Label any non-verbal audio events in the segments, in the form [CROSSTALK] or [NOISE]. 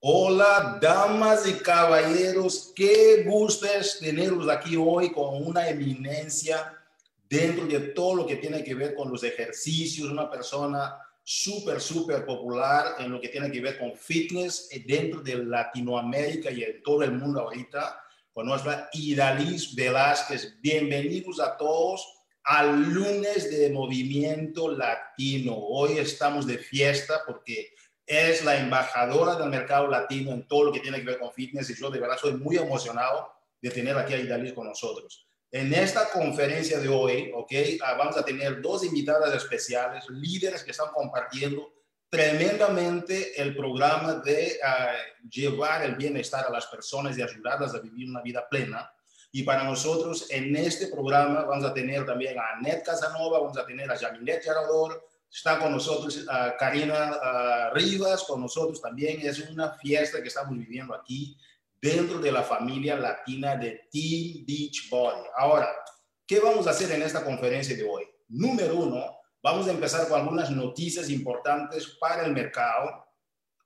Hola, damas y caballeros, qué gusto es tenerlos aquí hoy con una eminencia dentro de todo lo que tiene que ver con los ejercicios, una persona súper, súper popular en lo que tiene que ver con fitness dentro de Latinoamérica y en todo el mundo ahorita, con nuestra Idalis Velázquez. Bienvenidos a todos al lunes de Movimiento Latino. Hoy estamos de fiesta porque es la embajadora del mercado latino en todo lo que tiene que ver con fitness y yo de verdad soy muy emocionado de tener aquí a Idalis con nosotros. En esta conferencia de hoy, ok, ah, vamos a tener dos invitadas especiales, líderes que están compartiendo tremendamente el programa de uh, llevar el bienestar a las personas y ayudarlas a vivir una vida plena. Y para nosotros en este programa vamos a tener también a Annette Casanova, vamos a tener a Jamilet Yarador, Está con nosotros uh, Karina uh, Rivas, con nosotros también. Es una fiesta que estamos viviendo aquí dentro de la familia latina de Team Beach Body. Ahora, ¿qué vamos a hacer en esta conferencia de hoy? Número uno, vamos a empezar con algunas noticias importantes para el mercado,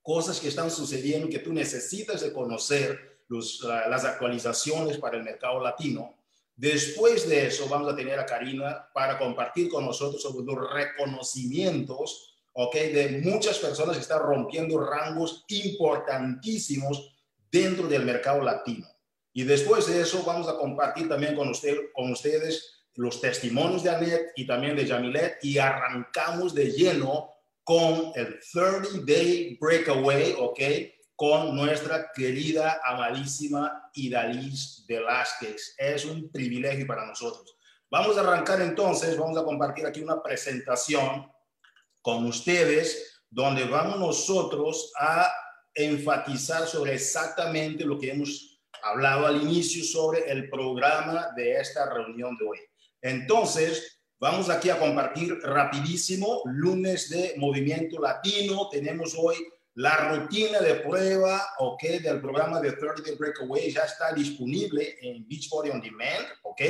cosas que están sucediendo que tú necesitas de conocer, los, uh, las actualizaciones para el mercado latino. Después de eso, vamos a tener a Karina para compartir con nosotros sobre los reconocimientos, ¿ok? De muchas personas que están rompiendo rangos importantísimos dentro del mercado latino. Y después de eso, vamos a compartir también con, usted, con ustedes los testimonios de Annette y también de Jamilet y arrancamos de lleno con el 30 Day Breakaway, ¿ok? Con nuestra querida, amadísima Idalis Velázquez. Es un privilegio para nosotros. Vamos a arrancar entonces, vamos a compartir aquí una presentación con ustedes, donde vamos nosotros a enfatizar sobre exactamente lo que hemos hablado al inicio sobre el programa de esta reunión de hoy. Entonces, vamos aquí a compartir rapidísimo, lunes de Movimiento Latino. Tenemos hoy la rutina de prueba, ok, del programa de 30 Day Breakaway ya está disponible en Beachbody On Demand, ok.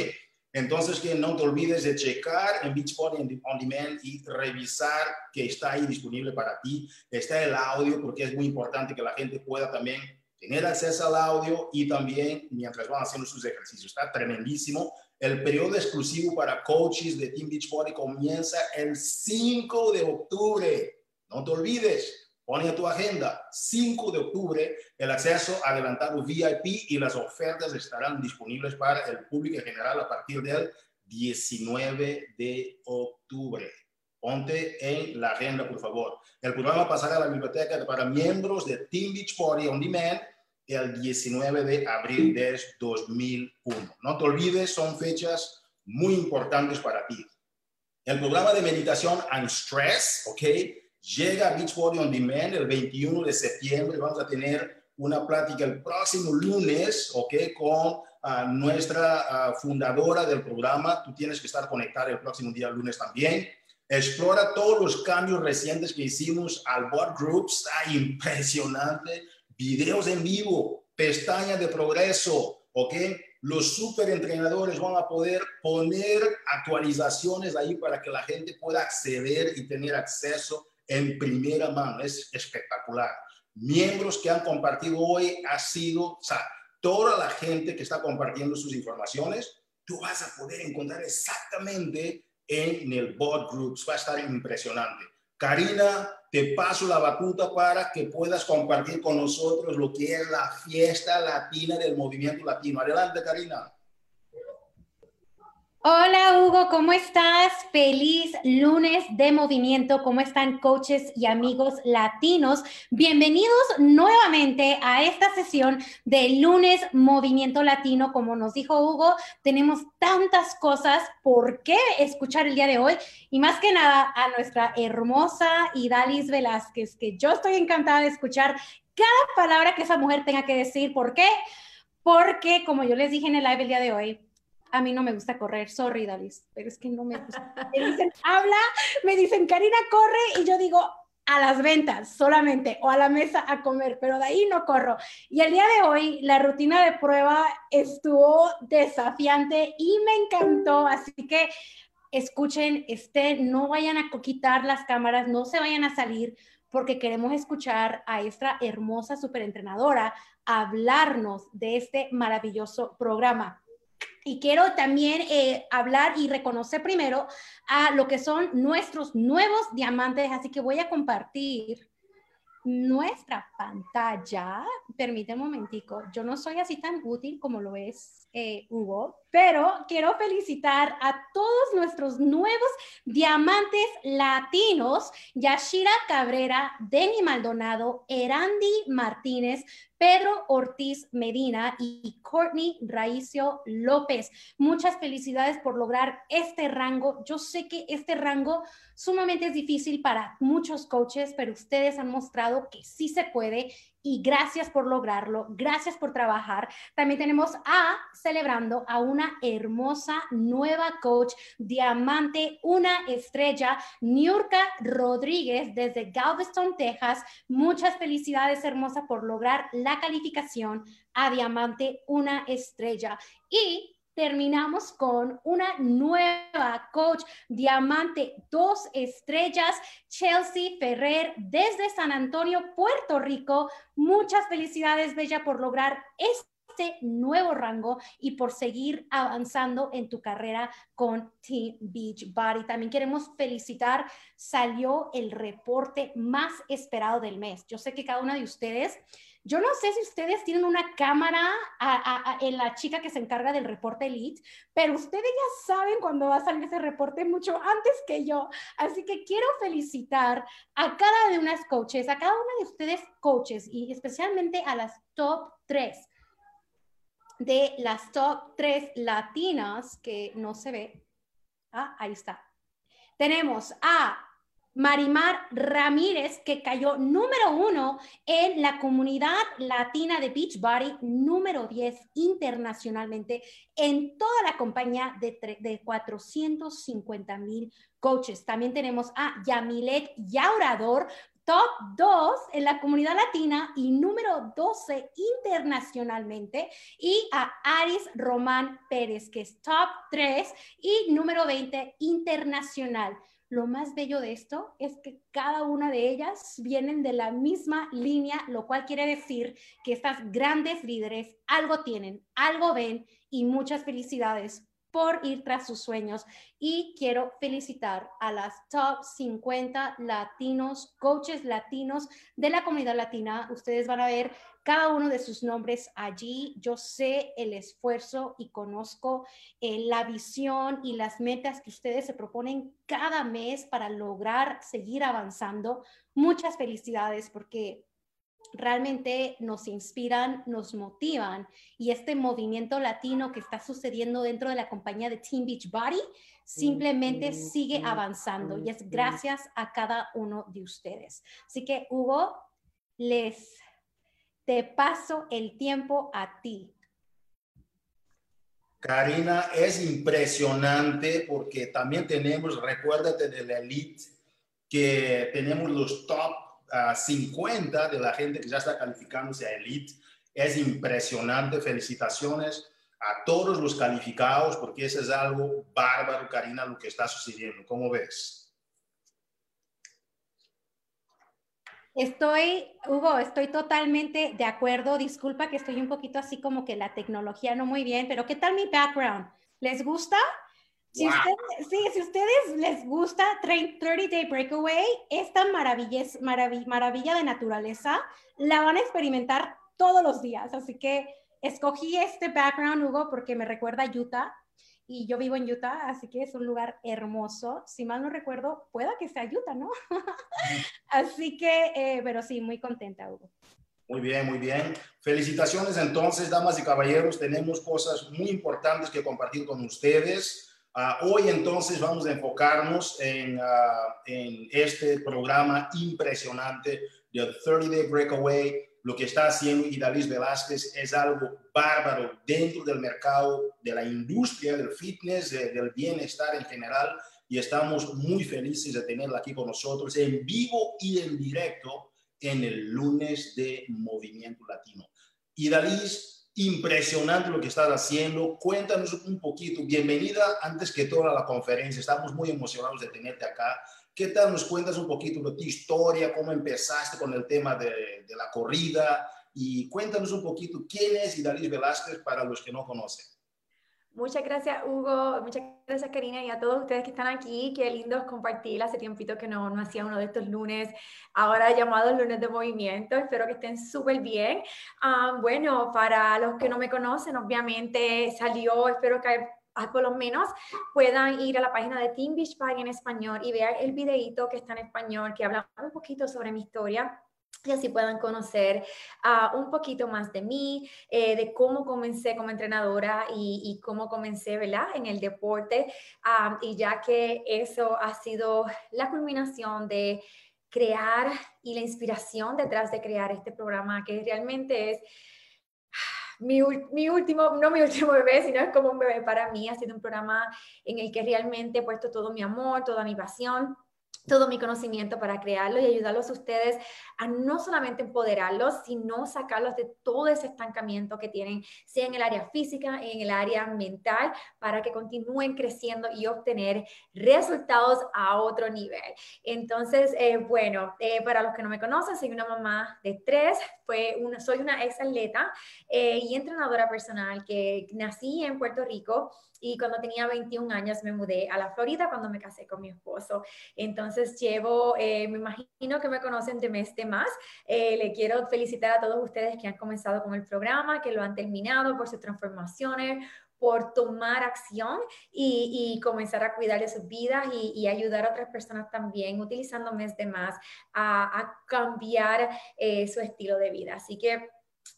Entonces, que no te olvides de checar en Beachbody On Demand y revisar que está ahí disponible para ti. Está el audio porque es muy importante que la gente pueda también tener acceso al audio y también mientras van haciendo sus ejercicios. Está tremendísimo. El periodo exclusivo para coaches de Team Beachbody comienza el 5 de octubre. No te olvides. Pone a tu agenda 5 de octubre el acceso adelantado VIP y las ofertas estarán disponibles para el público en general a partir del 19 de octubre. Ponte en la agenda, por favor. El programa pasará a la biblioteca para miembros de Team Beach Party On Demand el 19 de abril de 2001. No te olvides, son fechas muy importantes para ti. El programa de meditación and stress, ¿ok? Llega a Beachbody On Demand el 21 de septiembre. Vamos a tener una plática el próximo lunes, ¿ok? Con uh, nuestra uh, fundadora del programa. Tú tienes que estar conectado el próximo día lunes también. Explora todos los cambios recientes que hicimos al Board Group. Está impresionante. Videos en vivo, pestaña de progreso, ¿ok? Los super entrenadores van a poder poner actualizaciones ahí para que la gente pueda acceder y tener acceso en primera mano. Es espectacular. Miembros que han compartido hoy ha sido, o sea, toda la gente que está compartiendo sus informaciones, tú vas a poder encontrar exactamente en el bot groups. Va a estar impresionante. Karina, te paso la batuta para que puedas compartir con nosotros lo que es la fiesta latina del movimiento latino. Adelante, Karina. Hola Hugo, ¿cómo estás? Feliz lunes de movimiento. ¿Cómo están coaches y amigos latinos? Bienvenidos nuevamente a esta sesión de lunes movimiento latino. Como nos dijo Hugo, tenemos tantas cosas por qué escuchar el día de hoy y más que nada a nuestra hermosa Idalis Velázquez, que yo estoy encantada de escuchar cada palabra que esa mujer tenga que decir. ¿Por qué? Porque, como yo les dije en el live el día de hoy, a mí no me gusta correr, sorry, Dalis, pero es que no me gusta. [LAUGHS] Me dicen, habla, me dicen, Karina, corre, y yo digo, a las ventas solamente o a la mesa a comer, pero de ahí no corro. Y el día de hoy la rutina de prueba estuvo desafiante y me encantó, así que escuchen, este, no vayan a quitar las cámaras, no se vayan a salir, porque queremos escuchar a esta hermosa superentrenadora hablarnos de este maravilloso programa. Y quiero también eh, hablar y reconocer primero a lo que son nuestros nuevos diamantes, así que voy a compartir nuestra pantalla. Permíteme un momentico, yo no soy así tan útil como lo es eh, Hugo, pero quiero felicitar a todos nuestros nuevos diamantes latinos, Yashira Cabrera, Denny Maldonado, Erandi Martínez, Pedro Ortiz Medina y Courtney Raicio López. Muchas felicidades por lograr este rango. Yo sé que este rango sumamente es difícil para muchos coaches, pero ustedes han mostrado que sí se puede y gracias por lograrlo, gracias por trabajar. También tenemos a celebrando a una hermosa nueva coach, diamante, una estrella, Niurka Rodríguez desde Galveston, Texas. Muchas felicidades, hermosa, por lograr la calificación a diamante, una estrella. Y terminamos con una nueva coach, diamante, dos estrellas, Chelsea Ferrer desde San Antonio, Puerto Rico. Muchas felicidades, Bella, por lograr este nuevo rango y por seguir avanzando en tu carrera con Team Beach Body. También queremos felicitar, salió el reporte más esperado del mes. Yo sé que cada una de ustedes yo no sé si ustedes tienen una cámara en la chica que se encarga del reporte Elite, pero ustedes ya saben cuándo va a salir ese reporte mucho antes que yo. Así que quiero felicitar a cada de unas coaches, a cada una de ustedes coaches y especialmente a las top tres de las top tres latinas que no se ve. Ah, ahí está. Tenemos a Marimar Ramírez, que cayó número uno en la comunidad latina de Beachbody, número 10 internacionalmente en toda la compañía de, de 450 mil coaches. También tenemos a Yamilet Yaurador, top 2 en la comunidad latina y número 12 internacionalmente, y a Aris Román Pérez, que es top 3 y número 20 internacional. Lo más bello de esto es que cada una de ellas vienen de la misma línea, lo cual quiere decir que estas grandes líderes algo tienen, algo ven y muchas felicidades por ir tras sus sueños. Y quiero felicitar a las top 50 latinos, coaches latinos de la comunidad latina. Ustedes van a ver cada uno de sus nombres allí. Yo sé el esfuerzo y conozco eh, la visión y las metas que ustedes se proponen cada mes para lograr seguir avanzando. Muchas felicidades porque realmente nos inspiran, nos motivan y este movimiento latino que está sucediendo dentro de la compañía de Team Beach Body simplemente sigue avanzando y es gracias a cada uno de ustedes. Así que Hugo, les te paso el tiempo a ti. Karina, es impresionante porque también tenemos, recuérdate de la elite, que tenemos los top 50 de la gente que ya está calificándose a Elite. Es impresionante. Felicitaciones a todos los calificados porque eso es algo bárbaro, Karina, lo que está sucediendo. ¿Cómo ves? Estoy, Hugo, estoy totalmente de acuerdo. Disculpa que estoy un poquito así como que la tecnología no muy bien, pero ¿qué tal mi background? ¿Les gusta? Si, ustedes, sí, si ustedes les gusta 30 Day Breakaway, esta maravilla, maravilla de naturaleza la van a experimentar todos los días. Así que escogí este background, Hugo, porque me recuerda a Utah y yo vivo en Utah, así que es un lugar hermoso. Si mal no recuerdo, pueda que sea Utah, ¿no? [LAUGHS] así que, eh, pero sí, muy contenta, Hugo. Muy bien, muy bien. Felicitaciones entonces, damas y caballeros. Tenemos cosas muy importantes que compartir con ustedes. Ah, hoy entonces vamos a enfocarnos en, ah, en este programa impresionante de 30 Day Breakaway. Lo que está haciendo Idalis Velázquez es algo bárbaro dentro del mercado de la industria del fitness, del bienestar en general. Y estamos muy felices de tenerla aquí con nosotros en vivo y en directo en el lunes de Movimiento Latino. Idalis impresionante lo que estás haciendo. Cuéntanos un poquito. Bienvenida antes que todo a la conferencia. Estamos muy emocionados de tenerte acá. ¿Qué tal nos cuentas un poquito de tu historia, cómo empezaste con el tema de, de la corrida? Y cuéntanos un poquito quién es Idalis Velázquez para los que no conocen. Muchas gracias, Hugo. Muchas gracias, Karina, y a todos ustedes que están aquí. Qué lindo compartir. Hace tiempito que no, no hacía uno de estos lunes, ahora llamados lunes de movimiento. Espero que estén súper bien. Ah, bueno, para los que no me conocen, obviamente salió, espero que por lo menos puedan ir a la página de Team Beach en español y ver el videito que está en español, que habla un poquito sobre mi historia y así puedan conocer uh, un poquito más de mí, eh, de cómo comencé como entrenadora y, y, cómo comencé, ¿verdad? En el deporte. Um, y ya que eso ha sido la culminación de crear y la inspiración detrás de crear este programa, que realmente es mi, mi, último, no mi [LAUGHS] último bebé, sino es como un bebé para mí. Ha sido un programa en el que realmente he puesto todo mi amor, toda mi pasión todo mi conocimiento para crearlo y ayudarlos a ustedes a no solamente empoderarlos, sino sacarlos de todo ese estancamiento que tienen, sea en el área física, en el área mental, para que continúen creciendo y obtener resultados a otro nivel. Entonces, eh, bueno, eh, para los que no me conocen, soy una mamá de tres, fue una, soy una ex atleta eh, y entrenadora personal que nací en Puerto Rico y cuando tenía 21 años me mudé a la Florida cuando me casé con mi esposo. Entonces llevo, eh, me imagino que me conocen de mes de más. Eh, le quiero felicitar a todos ustedes que han comenzado con el programa, que lo han terminado por sus transformaciones, por tomar acción y, y, comenzar a cuidar de sus vidas y, y, ayudar a otras personas también, utilizando mes de más a, a cambiar eh, su estilo de vida. Así que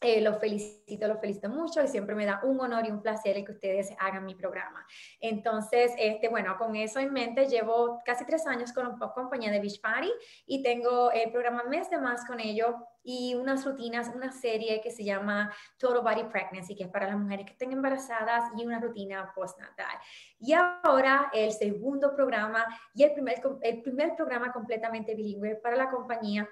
eh, los felicito, los felicito mucho y siempre me da un honor y un placer el que ustedes hagan mi programa. Entonces, este, bueno, con eso en mente, llevo casi tres años con poco compañía de Beach Party y tengo el programa Mes de Más con ellos y unas rutinas, una serie que se llama Total Body Pregnancy, que es para las mujeres que estén embarazadas y una rutina postnatal. Y ahora el segundo programa y el primer, el primer programa completamente bilingüe para la compañía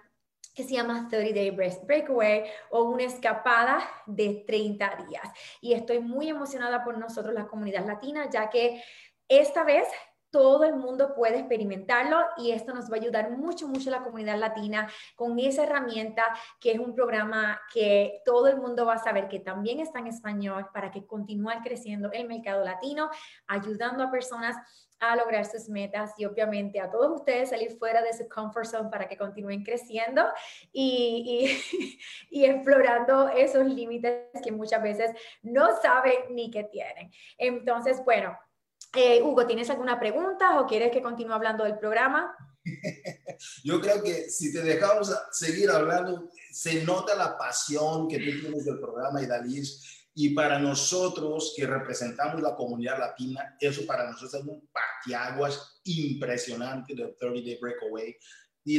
que se llama 30 Day Breakaway o una escapada de 30 días. Y estoy muy emocionada por nosotros, la comunidad latina, ya que esta vez todo el mundo puede experimentarlo y esto nos va a ayudar mucho, mucho a la comunidad latina con esa herramienta que es un programa que todo el mundo va a saber que también está en español para que continúe creciendo el mercado latino, ayudando a personas a lograr sus metas y obviamente a todos ustedes salir fuera de su comfort zone para que continúen creciendo y, y, [LAUGHS] explorando esos límites que muchas veces no saben ni que tienen. Entonces, bueno, eh, Hugo, ¿tienes alguna pregunta o quieres que continúe hablando del programa? [LAUGHS] Yo creo que si te dejamos seguir hablando, se nota la pasión que tú tienes del programa, Idalis y para nosotros que representamos la comunidad latina, eso para nosotros es un patiaguas impresionante del 30 Day Breakaway. Y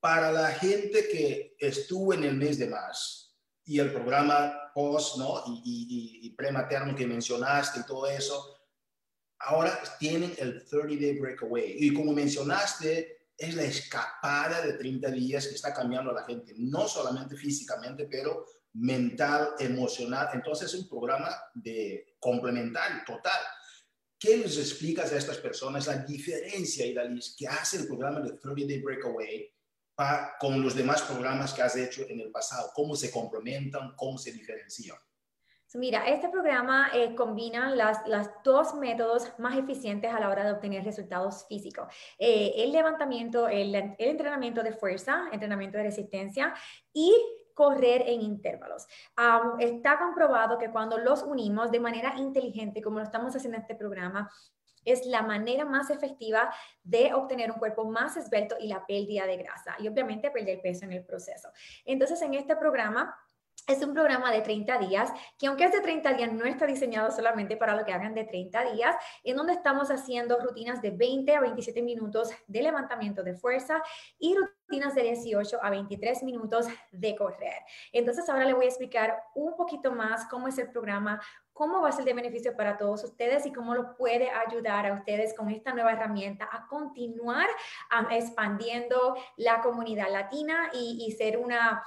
para la gente que estuvo en el mes de marzo y el programa post, ¿no? Y, y, y prematerno que mencionaste y todo eso, ahora tienen el 30 Day Breakaway. Y como mencionaste, es la escapada de 30 días que está cambiando a la gente, no solamente físicamente, pero mental, emocional. Entonces es un programa de complementario, total. ¿Qué les explicas a estas personas la diferencia, Idalis, que hace el programa de 30 Day Breakaway con los demás programas que has hecho en el pasado? ¿Cómo se complementan? ¿Cómo se diferencian? Mira, este programa eh, combina las, las, dos métodos más eficientes a la hora de obtener resultados físicos. Eh, el levantamiento, el, el entrenamiento de fuerza, entrenamiento de resistencia y correr en intervalos. está comprobado que cuando los unimos de manera inteligente, como lo estamos haciendo en este programa, es la manera más efectiva de obtener un cuerpo más esbelto y la pérdida de grasa y obviamente perder peso en el proceso. Entonces, en este programa es un programa de 30 días, que aunque es de 30 días, no está diseñado solamente para lo que hagan de 30 días, en donde estamos haciendo rutinas de 20 a 27 minutos de levantamiento de fuerza y rutinas de 18 a 23 minutos de correr. Entonces ahora le voy a explicar un poquito más cómo es el programa, cómo va a ser de beneficio para todos ustedes y cómo lo puede ayudar a ustedes con esta nueva herramienta a continuar expandiendo la comunidad latina y ser una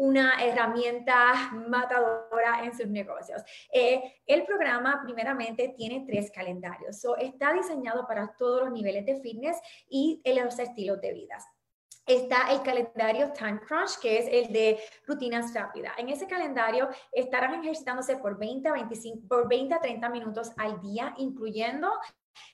una herramienta matadora en sus negocios. Eh, el programa primeramente tiene tres calendarios. está diseñado para todos los niveles de fitness y los estilos de vida está el calendario Time Crunch, que es el de rutinas rápidas. En ese calendario estarán ejercitándose por 20 a 25, por 20 a 30 minutos al día, incluyendo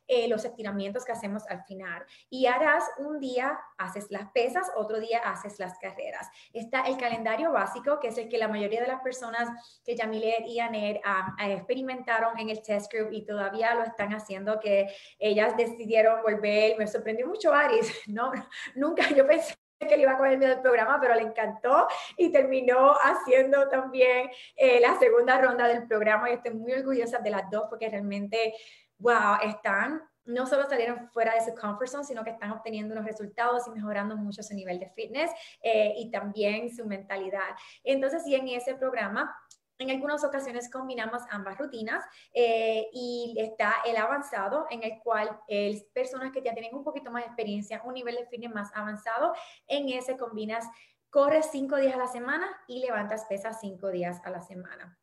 eh, los estiramientos que hacemos al final. Y harás un día, haces las pesas, otro día haces las carreras. Está el calendario básico, que es el que la mayoría de las personas que Yamilet y Aner ah, ah, experimentaron en el test group y todavía lo están haciendo, que ellas decidieron volver. Me sorprendió mucho Aris, [LAUGHS] ¿no? Nunca yo pensé que le iba a coger miedo del programa, pero le encantó y terminó haciendo también eh, la segunda ronda del programa y estoy muy orgullosa de las dos porque realmente wow, están, no solo salieron fuera de su comfort zone, sino que están obteniendo unos resultados y mejorando mucho su nivel de fitness eh, y también su mentalidad. Entonces, sí, en ese programa en algunas ocasiones combinamos ambas rutinas eh, y está el avanzado en el cual es personas que ya tienen un poquito más de experiencia, un nivel de fitness más avanzado, en ese combinas, corres cinco días a la semana y levantas pesas cinco días a la semana.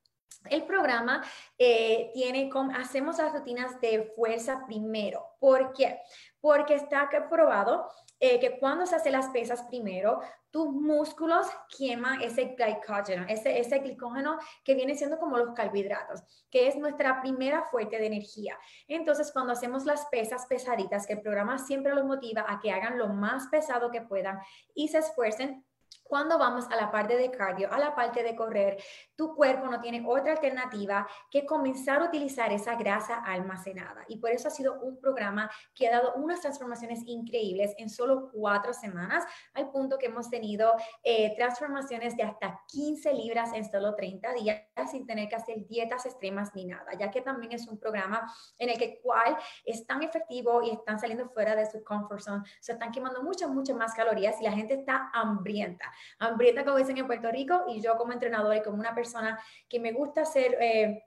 El programa eh, tiene, hacemos las rutinas de fuerza primero. ¿Por qué? Porque está probado eh, que cuando se hace las pesas primero, tus músculos queman ese glicógeno, ese, ese glicógeno que viene siendo como los carbohidratos, que es nuestra primera fuente de energía. Entonces, cuando hacemos las pesas pesaditas, que el programa siempre los motiva a que hagan lo más pesado que puedan y se esfuercen, cuando vamos a la parte de cardio, a la parte de correr, tu cuerpo no tiene otra alternativa que comenzar a utilizar esa grasa almacenada. Y por eso ha sido un programa que ha dado unas transformaciones increíbles en solo cuatro semanas, al punto que hemos tenido eh, transformaciones de hasta 15 libras en solo 30 días, sin tener que hacer dietas extremas ni nada, ya que también es un programa en el que cual es tan efectivo y están saliendo fuera de su comfort zone, se están quemando muchas, muchas más calorías y la gente está hambrienta, hambrienta como dicen en Puerto Rico y yo como entrenador y como una persona que me gusta hacer, eh,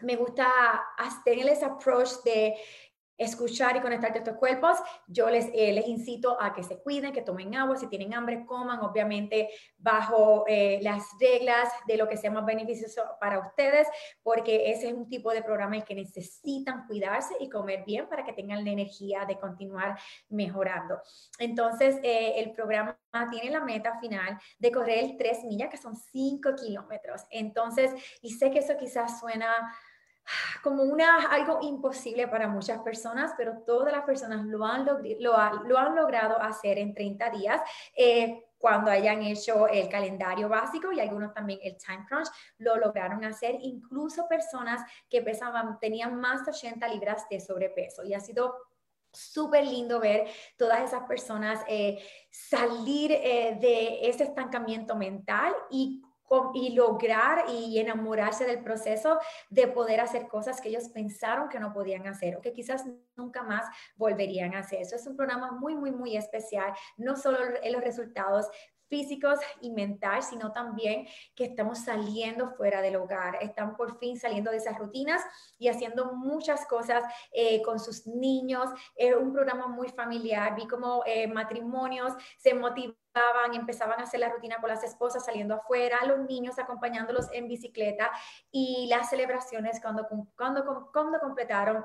me gusta tener ese approach de escuchar y conectarte a estos cuerpos, yo les, eh, les incito a que se cuiden, que tomen agua, si tienen hambre, coman, obviamente bajo eh, las reglas de lo que sea más beneficioso para ustedes, porque ese es un tipo de programa en que necesitan cuidarse y comer bien para que tengan la energía de continuar mejorando. Entonces, eh, el programa tiene la meta final de correr el 3 millas, que son 5 kilómetros. Entonces, y sé que eso quizás suena como una, algo imposible para muchas personas, pero todas las personas lo han, lo, lo han logrado hacer en 30 días. Eh, cuando hayan hecho el calendario básico y algunos también el time crunch, lo lograron hacer, incluso personas que pesaban, tenían más de 80 libras de sobrepeso. Y ha sido súper lindo ver todas esas personas eh, salir eh, de ese estancamiento mental y y lograr y enamorarse del proceso de poder hacer cosas que ellos pensaron que no podían hacer o que quizás nunca más volverían a hacer. Eso es un programa muy, muy, muy especial, no solo en los resultados físicos y mental, sino también que estamos saliendo fuera del hogar, están por fin saliendo de esas rutinas y haciendo muchas cosas eh, con sus niños. Es un programa muy familiar, vi como eh, matrimonios se motivaban, empezaban a hacer la rutina con las esposas saliendo afuera, los niños acompañándolos en bicicleta y las celebraciones cuando, cuando, cuando completaron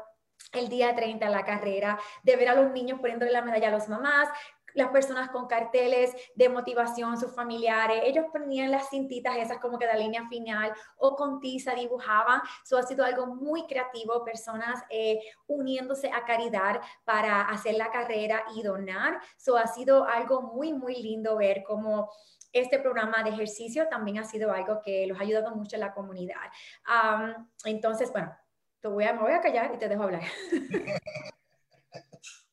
el día 30 la carrera, de ver a los niños poniéndole la medalla a las mamás, las personas con carteles de motivación, sus familiares, ellos ponían las cintitas esas como que la línea final o con tiza dibujaban. Eso ha sido algo muy creativo, personas eh, uniéndose a caridad para hacer la carrera y donar. Eso ha sido algo muy, muy lindo ver cómo este programa de ejercicio también ha sido algo que los ha ayudado mucho en la comunidad. entonces, bueno, te voy a, me voy a callar y te dejo hablar. [LAUGHS]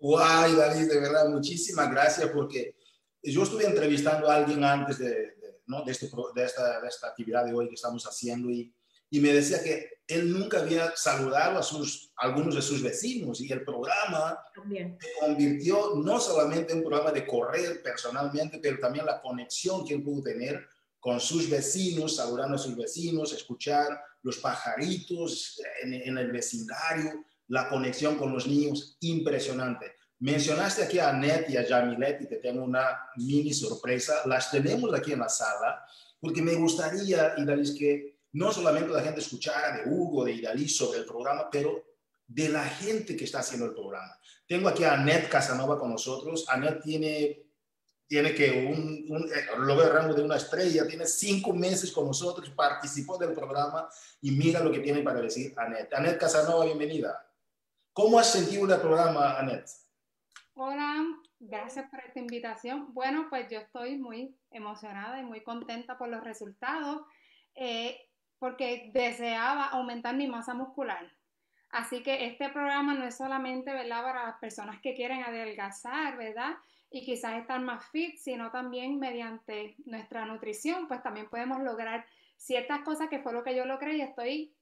Guay, David, de verdad, muchísimas gracias porque yo estuve entrevistando a alguien antes de, ¿no? de, este, de, esta, de, esta, actividad de hoy que estamos haciendo y, y, me decía que él nunca había saludado a, sus, algunos de sus vecinos y el programa también. se convirtió no solamente en un programa de correr personalmente, pero también la conexión que él pudo tener con sus vecinos, saludando a sus vecinos, escuchar los pajaritos en, en el vecindario la conexión con los niños, impresionante. Mencionaste aquí a Annette y a Jamilet y te tengo una mini sorpresa. Las tenemos aquí en la sala porque me gustaría, Idalis, que no solamente la gente escuchara de Hugo, de Idalis sobre el programa, pero de la gente que está haciendo el programa. Tengo aquí a Anet Casanova con nosotros. Anet tiene, tiene que un, un lo veo rango de una estrella, tiene cinco meses con nosotros, participó del programa y mira lo que tiene para decir Anet. Anet Casanova, bienvenida. ¿Cómo has sentido el programa, Anet? Hola, gracias por esta invitación. Bueno, pues yo estoy muy emocionada y muy contenta por los resultados eh, porque deseaba aumentar mi masa muscular. Así que este programa no es solamente, ¿verdad?, para las personas que quieren adelgazar, ¿verdad? Y quizás estar más fit, sino también mediante nuestra nutrición, pues también podemos lograr ciertas cosas que fue lo que yo logré y estoy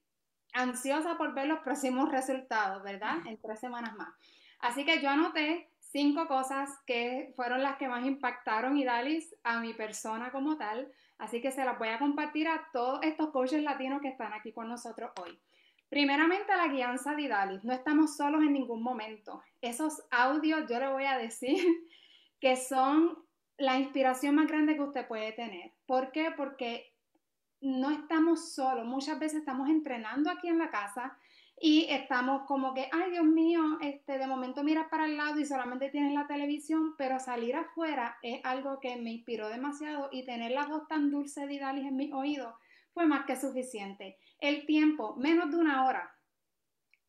ansiosa por ver los próximos resultados, ¿verdad? En tres semanas más. Así que yo anoté cinco cosas que fueron las que más impactaron y Dalis a mi persona como tal. Así que se las voy a compartir a todos estos coaches latinos que están aquí con nosotros hoy. Primeramente, la guianza de Idalis. No estamos solos en ningún momento. Esos audios, yo le voy a decir [LAUGHS] que son la inspiración más grande que usted puede tener. ¿Por qué? Porque no estamos solos. Muchas veces estamos entrenando aquí en la casa y estamos como que, ay Dios mío, este, de momento miras para el lado y solamente tienes la televisión, pero salir afuera es algo que me inspiró demasiado y tener la voz tan dulce de Idalis en mi oído fue más que suficiente. El tiempo, menos de una hora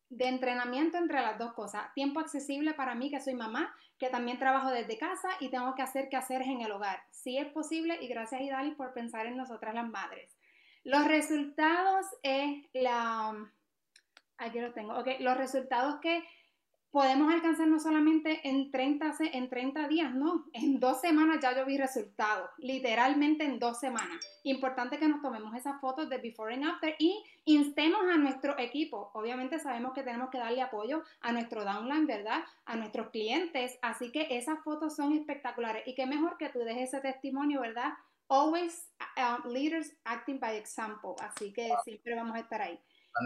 de entrenamiento entre las dos cosas. Tiempo accesible para mí, que soy mamá, que también trabajo desde casa y tengo que hacer quehaceres en el hogar. Si es posible y gracias Idali por pensar en nosotras las madres. Los resultados es la... Aquí lo tengo. Ok, los resultados que podemos alcanzar no solamente en 30, en 30 días, no, en dos semanas ya yo vi resultados, literalmente en dos semanas. Importante que nos tomemos esas fotos de before and after y instemos a nuestro equipo. Obviamente sabemos que tenemos que darle apoyo a nuestro downline, ¿verdad? A nuestros clientes, así que esas fotos son espectaculares y qué mejor que tú dejes ese testimonio, ¿verdad? Always uh, leaders acting by example, así que siempre vamos a estar ahí.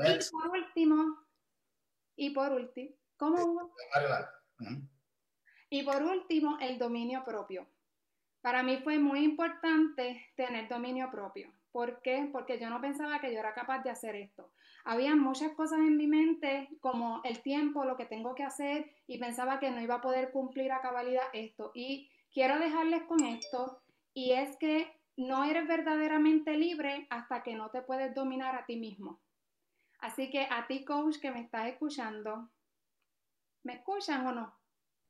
Y por último, y por último, ¿Cómo? Y por último, el dominio propio. Para mí fue muy importante tener dominio propio. ¿Por qué? Porque yo no pensaba que yo era capaz de hacer esto. Había muchas cosas en mi mente, como el tiempo, lo que tengo que hacer, y pensaba que no iba a poder cumplir a cabalidad esto. Y quiero dejarles con esto, y es que no eres verdaderamente libre hasta que no te puedes dominar a ti mismo. Así que a ti, coach, que me estás escuchando, ¿Me escuchan o no?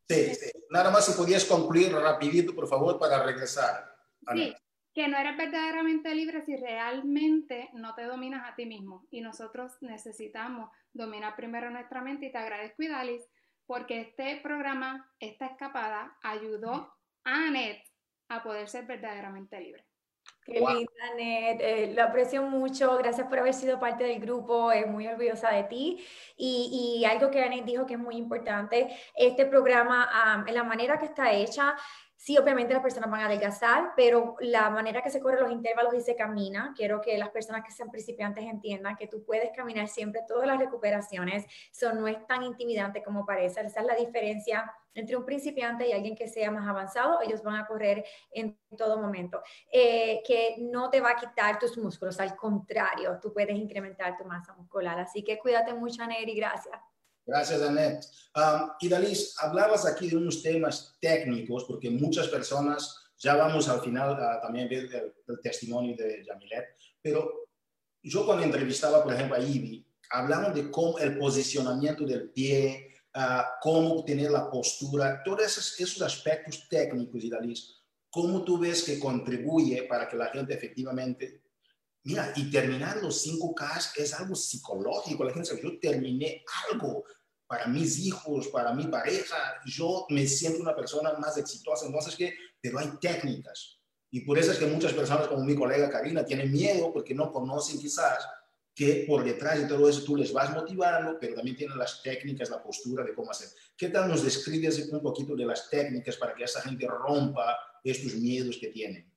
Sí, sí. Nada más si podías concluir rapidito, por favor, para regresar. Sí, que no eres verdaderamente libre si realmente no te dominas a ti mismo. Y nosotros necesitamos dominar primero nuestra mente y te agradezco, Idalis, porque este programa, esta escapada, ayudó a Anet a poder ser verdaderamente libre. Qué linda, Net. Eh, lo aprecio mucho. Gracias por haber sido parte del grupo. Es muy orgullosa de ti. Y, y algo que Anet dijo que es muy importante, este programa, en la manera que está hecha, Sí, obviamente las personas van a adelgazar, pero la manera que se corren los intervalos y se camina, quiero que las personas que sean principiantes entiendan que tú puedes caminar siempre todas las recuperaciones, eso no es tan intimidante como parece, esa es la diferencia entre un principiante y alguien que sea más avanzado, ellos van a correr en todo momento, eh, que no te va a quitar tus músculos, al contrario, tú puedes incrementar tu masa muscular, así que cuídate mucho, Neri, gracias. Gracias, Anet. Um, y Dalis, hablabas aquí de unos temas técnicos, porque muchas personas, ya vamos al final a también ver el, testimonio de Jamilet, pero yo cuando entrevistaba, por ejemplo, a Ivy, hablamos de cómo el posicionamiento del pie, uh, cómo tener la postura, todos esos, esos aspectos técnicos, Dalis, cómo tú ves que contribuye para que la gente efectivamente Mira, y terminar los 5K es algo psicológico. La gente sabe, yo terminé algo, para mis hijos, para mi pareja, yo me siento una persona más exitosa. Entonces, ¿qué? Pero hay técnicas. Y por eso es que muchas personas, como mi colega Karina, tienen miedo porque no conocen quizás que por detrás de todo eso tú les vas motivando, pero también tienen las técnicas, la postura de cómo hacer. ¿Qué tal nos describes un poquito de las técnicas para que esa gente rompa estos miedos que tienen?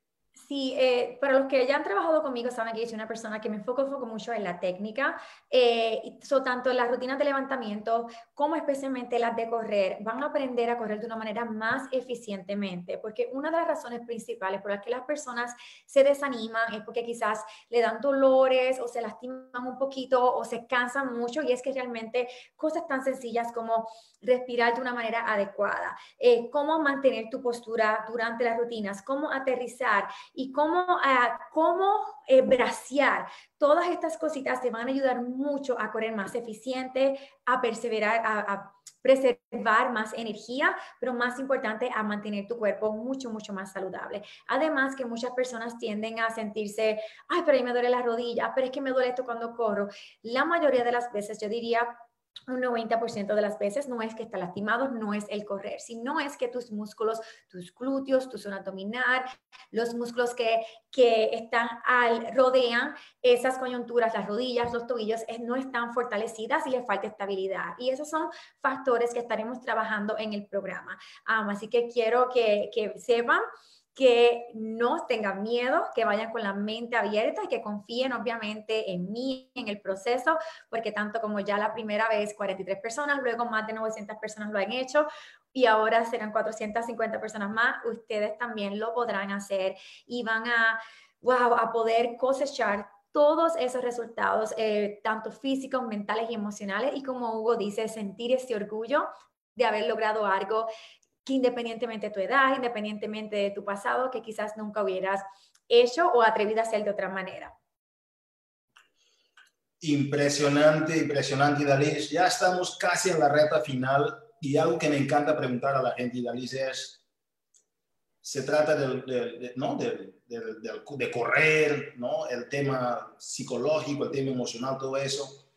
Sí, eh, para los que ya han trabajado conmigo saben que yo soy una persona que me enfoco, enfoco mucho en la técnica, eh, so, tanto las rutinas de levantamiento como especialmente las de correr, van a aprender a correr de una manera más eficientemente, porque una de las razones principales por las que las personas se desaniman es porque quizás le dan dolores o se lastiman un poquito o se cansan mucho y es que realmente cosas tan sencillas como respirar de una manera adecuada, eh, cómo mantener tu postura durante las rutinas, cómo aterrizar y cómo, uh, cómo eh, bracear. Todas estas cositas te van a ayudar mucho a correr más eficiente, a perseverar, a, a preservar más energía, pero más importante, a mantener tu cuerpo mucho, mucho más saludable. Además que muchas personas tienden a sentirse, ay, pero ahí me duele la rodilla, pero es que me duele esto cuando corro. La mayoría de las veces, yo diría, un 90% de las veces no es que está lastimado, no es el correr, sino es que tus músculos, tus glúteos, tu zona abdominal, los músculos que, que están al, rodean esas coyunturas, las rodillas, los tobillos, no están fortalecidas y les falta estabilidad. Y esos son factores que estaremos trabajando en el programa. así que quiero que, que sepan que no tengan miedo, que vayan con la mente abierta y que confíen obviamente en mí, en el proceso, porque tanto como ya la primera vez 43 personas, luego más de 900 personas lo han hecho y ahora serán 450 personas más, ustedes también lo podrán hacer y van a, wow, a poder cosechar todos esos resultados, eh, tanto físicos, mentales y emocionales, y como Hugo dice, sentir ese orgullo de haber logrado algo que independientemente de tu edad, independientemente de tu pasado, que quizás nunca hubieras hecho o atrevido a hacer de otra manera. Impresionante, impresionante, Dalis. Ya estamos casi en la reta final y algo que me encanta preguntar a la gente, Dalis, es, se trata de, ¿no? de, de, correr, ¿no? el tema psicológico, el tema emocional, todo eso.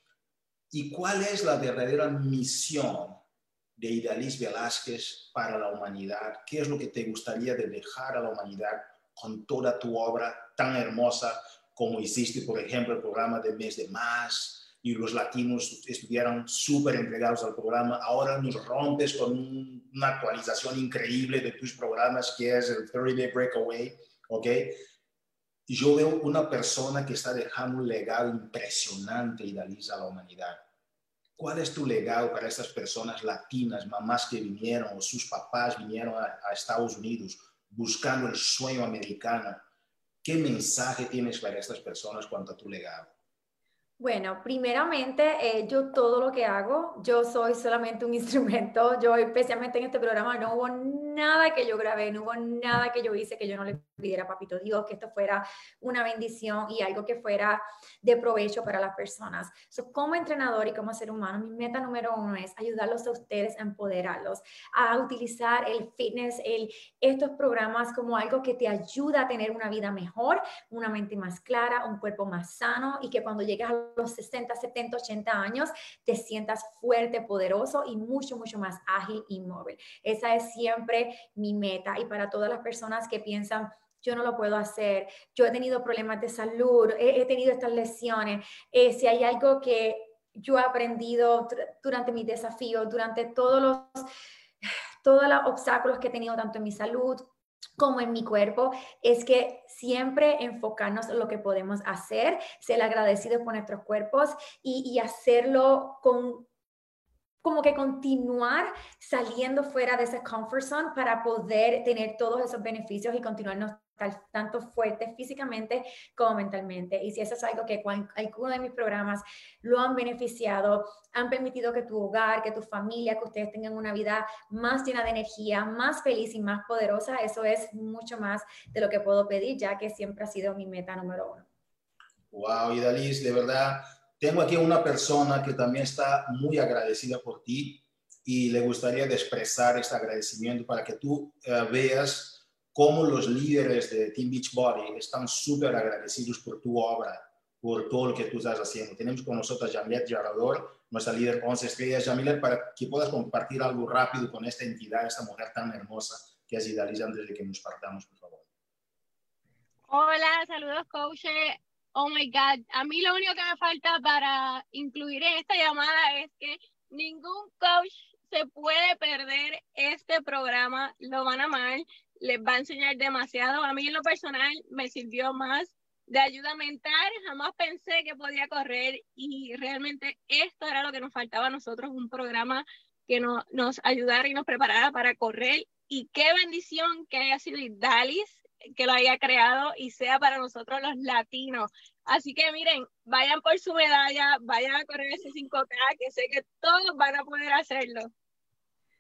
¿Y cuál es la verdadera misión de Idalis Velázquez para la humanidad? ¿Qué es lo que te gustaría de dejar a la humanidad con toda tu obra tan hermosa como hiciste, por ejemplo, el programa de Mes de Más? y los latinos estuvieron súper entregados al programa. Ahora nos rompes con una actualización increíble de tus programas, que es el 30 Day Breakaway, ¿ok? Yo veo una persona que está dejando un legado impresionante, y a la humanidad. ¿Cuál es tu legado para estas personas latinas, mamás que vinieron o sus papás vinieron a, Estados Unidos buscando el sueño americano? ¿Qué mensaje tienes para estas personas cuanto a tu legado? Bueno, primeramente, eh, yo todo lo que hago, yo soy solamente un [LAUGHS] instrumento. Yo, especialmente en este programa, no hubo nada que yo grabé, no hubo nada que yo hice que yo no le pidiera a Papito Dios, que esto fuera una bendición y algo que fuera de provecho para las personas. como entrenador y como ser humano, mi meta número uno es ayudarlos a ustedes a empoderarlos, a utilizar el fitness, el, estos programas como algo que te ayuda a tener una vida mejor, una mente más clara, un cuerpo más sano y que cuando llegues a los 60, 70, 80 años te sientas fuerte, poderoso y mucho, mucho más ágil y móvil. Esa es siempre mi meta y para todas las personas que piensan, yo no lo puedo hacer, yo he tenido problemas de salud, he, tenido estas lesiones, eh, si hay algo que yo he aprendido durante mis desafíos, durante todos los, [SIGHS] todos los obstáculos que he tenido tanto en mi salud como en mi cuerpo, es que siempre enfocarnos en lo que podemos hacer, ser agradecidos por nuestros cuerpos y, hacerlo con como que continuar saliendo fuera de ese comfort zone para poder tener todos esos beneficios y continuarnos tanto fuertes físicamente como mentalmente. Y si eso es algo que alguno de mis programas lo han beneficiado, han permitido que tu hogar, que tu familia, que ustedes tengan una vida más llena de energía, más feliz y más poderosa, eso es mucho más de lo que puedo pedir, ya que siempre ha sido mi meta número uno. Wow, Idalis, de verdad, tengo aquí una persona que también está muy agradecida por ti y le gustaría expresar este agradecimiento para que tú eh, veas cómo los líderes de Team Beachbody están súper agradecidos por tu obra, por todo lo que tú estás haciendo. Tenemos con nosotros a Jamilet Yarador, nuestra líder 11 estrellas. Jamilet, para que puedas compartir algo rápido con esta entidad, esta mujer tan hermosa que es Idalis antes de que nos partamos, por favor. Hola, saludos, coach. Oh my God, a mí lo único que me falta para incluir en esta llamada es que ningún coach se puede perder este programa, lo van a amar, les va a enseñar demasiado. A mí en lo personal me sirvió más de ayuda mental, jamás pensé que podía correr y realmente esto era lo que nos faltaba a nosotros, un programa que nos ayudara y nos preparara para correr. Y qué bendición que haya sido Dalis que lo haya creado y sea para nosotros los latinos. Así que miren, vayan por su medalla, vayan a correr ese 5K, que sé que todos van a poder hacerlo.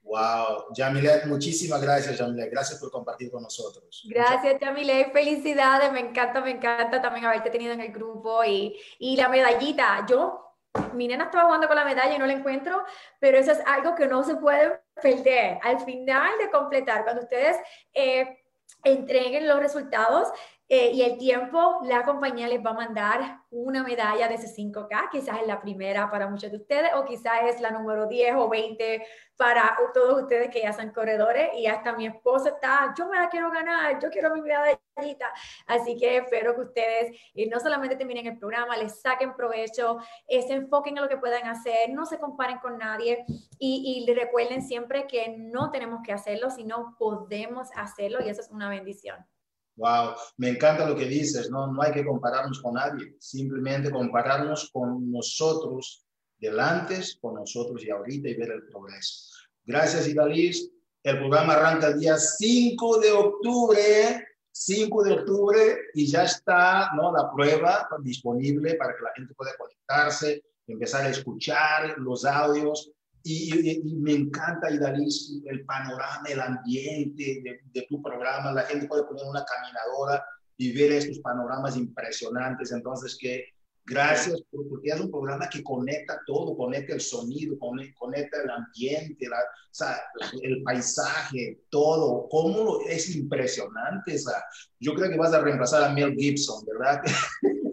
Wow, Yamilet, muchísimas gracias, Yamilet. Gracias por compartir con nosotros. Gracias, Yamilet. Felicidades, me encanta, me encanta también haberte tenido en el grupo y, y la medallita. Yo, mi nena estaba jugando con la medalla y no la encuentro, pero eso es algo que no se puede perder. Al final de completar, cuando ustedes eh, entreguen los resultados, eh, y el tiempo, la compañía les va a mandar una medalla de ese 5K, quizás es la primera para muchos de ustedes o quizás es la número 10 o 20 para todos ustedes que ya son corredores y hasta mi esposa está, yo me la quiero ganar, yo quiero mi medallita. Así que espero que ustedes y no solamente terminen el programa, les saquen provecho, eh, se enfoquen en lo que puedan hacer, no se comparen con nadie y, y recuerden siempre que no tenemos que hacerlo, sino podemos hacerlo y eso es una bendición. Wow, me encanta lo que dices, ¿no? No hay que compararnos con nadie, simplemente compararnos con nosotros delante, con nosotros y ahorita y ver el progreso. Gracias, Idalis. El programa arranca el día 5 de octubre, 5 de octubre, y ya está, ¿no? La prueba disponible para que la gente pueda conectarse, empezar a escuchar los audios y, me encanta, Idalis, el panorama, el ambiente de, tu programa. La gente puede poner una caminadora y ver estos panoramas impresionantes. Entonces, que gracias porque es un programa que conecta todo, conecta el sonido, conecta el ambiente, la, o sea, el paisaje, todo. Cómo es impresionante. O sea, yo creo que vas a reemplazar a Mel Gibson, ¿verdad? [LAUGHS]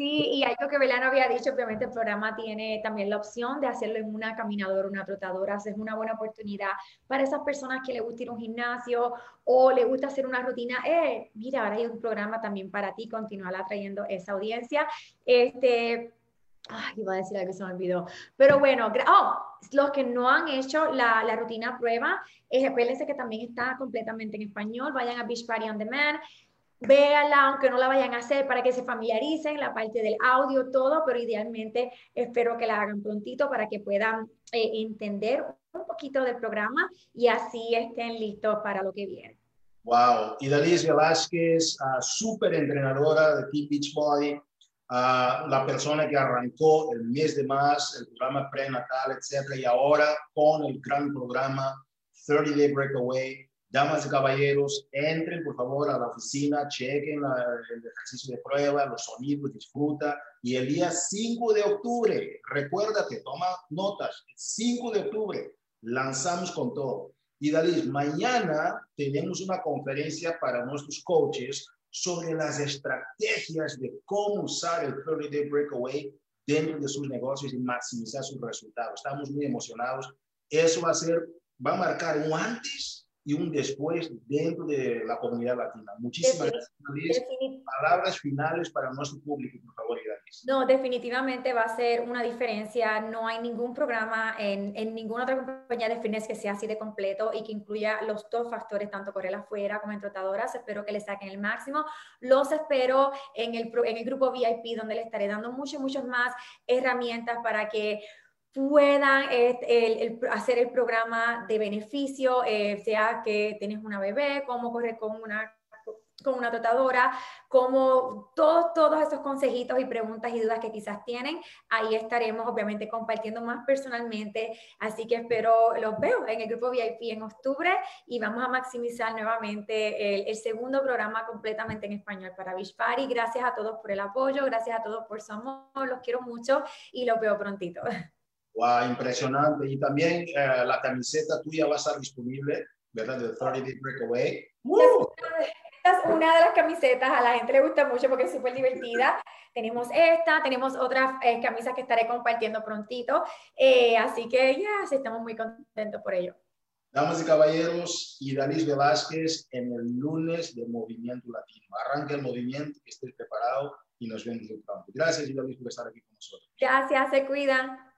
Sí, y algo que Belano había dicho, obviamente el programa tiene también la opción de hacerlo en una caminadora, una trotadora, es una buena oportunidad para esas personas que le gusta ir a un gimnasio o le gusta hacer una rutina, eh, mira, ahora hay un programa también para ti, continuar atrayendo esa audiencia. Este, Ay, iba a decir algo se me olvidó. Pero bueno, oh, los que no han hecho la, la rutina prueba, eh, que también está completamente en español. Vayan a Beach Party on Demand véanla, aunque no la vayan a hacer, para que se familiaricen la parte del audio, todo, pero idealmente espero que la hagan prontito para que puedan eh, entender un poquito del programa y así estén listos para lo que viene. Wow, y Dalicia Vázquez, uh, súper entrenadora de Team Beachbody, uh, la persona que arrancó el mes de más, el programa prenatal, etcétera, y ahora con el gran programa 30 Day Breakaway, Damas y caballeros, entren por favor a la oficina, chequen el ejercicio de prueba, los sonidos, disfruta. Y el día 5 de octubre, recuérdate, toma notas, 5 de octubre, lanzamos con todo. Y Dalis, mañana tenemos una conferencia para nuestros coaches sobre las estrategias de cómo usar el 30 Day Breakaway dentro de sus negocios y maximizar sus resultados. Estamos muy emocionados. Eso va a ser, va a marcar un antes y un después dentro de la comunidad latina. Muchísimas gracias. Palabras finales para nuestro público, por favor, gracias. No, definitivamente va a ser una diferencia. No hay ningún programa en, en ninguna otra compañía de fitness que sea así de completo y que incluya los dos factores, tanto correr afuera como en trotadoras. Espero que le saquen el máximo. Los espero en el, en el grupo VIP, donde le estaré dando muchas, muchas más herramientas para que puedan eh, hacer el programa de beneficio, eh, sea que tienes una bebé, cómo correr con una con una tratadora, como todos, todos esos consejitos y preguntas y dudas que quizás tienen, ahí estaremos obviamente compartiendo más personalmente, así que espero, los veo en el grupo VIP en octubre y vamos a maximizar nuevamente el, el segundo programa completamente en español para Beach Party. Gracias a todos por el apoyo, gracias a todos por su amor, los quiero mucho y los veo prontito. [LAUGHS] Wow, impresionante. Y también eh, la camiseta tuya va a estar disponible, ¿verdad? De 30 Day Breakaway. Esta es una de las camisetas, a la gente le gusta mucho porque es súper divertida. Tenemos esta, tenemos otras eh, camisas que estaré compartiendo prontito. Eh, así que ya, estamos muy contentos por ello. Damas y caballeros, Idalis Velázquez en el lunes de Movimiento Latino. Arranca el movimiento, que estés preparado y nos vemos pronto. Gracias, Idalis, por estar aquí con nosotros. Gracias, se cuidan.